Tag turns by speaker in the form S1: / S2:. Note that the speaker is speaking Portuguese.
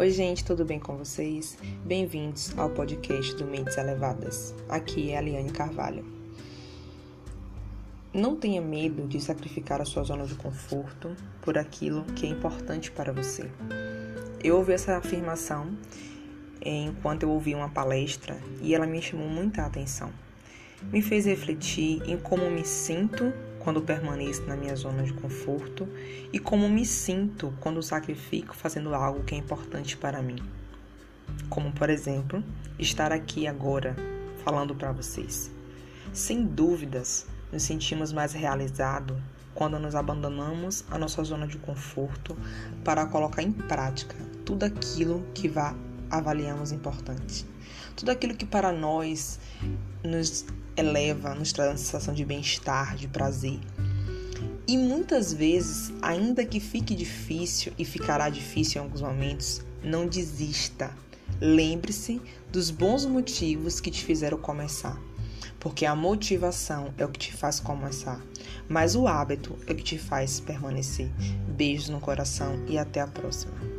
S1: Oi, gente, tudo bem com vocês? Bem-vindos ao podcast do Mentes Elevadas. Aqui é a Liane Carvalho. Não tenha medo de sacrificar a sua zona de conforto por aquilo que é importante para você. Eu ouvi essa afirmação enquanto eu ouvi uma palestra e ela me chamou muita atenção. Me fez refletir em como me sinto quando permaneço na minha zona de conforto e como me sinto quando sacrifico fazendo algo que é importante para mim. Como, por exemplo, estar aqui agora falando para vocês. Sem dúvidas, nos sentimos mais realizados quando nos abandonamos a nossa zona de conforto para colocar em prática tudo aquilo que vá avaliamos importante. Tudo aquilo que para nós nos eleva, nos traz uma sensação de bem-estar, de prazer. E muitas vezes, ainda que fique difícil e ficará difícil em alguns momentos, não desista. Lembre-se dos bons motivos que te fizeram começar. Porque a motivação é o que te faz começar, mas o hábito é o que te faz permanecer. Beijos no coração e até a próxima.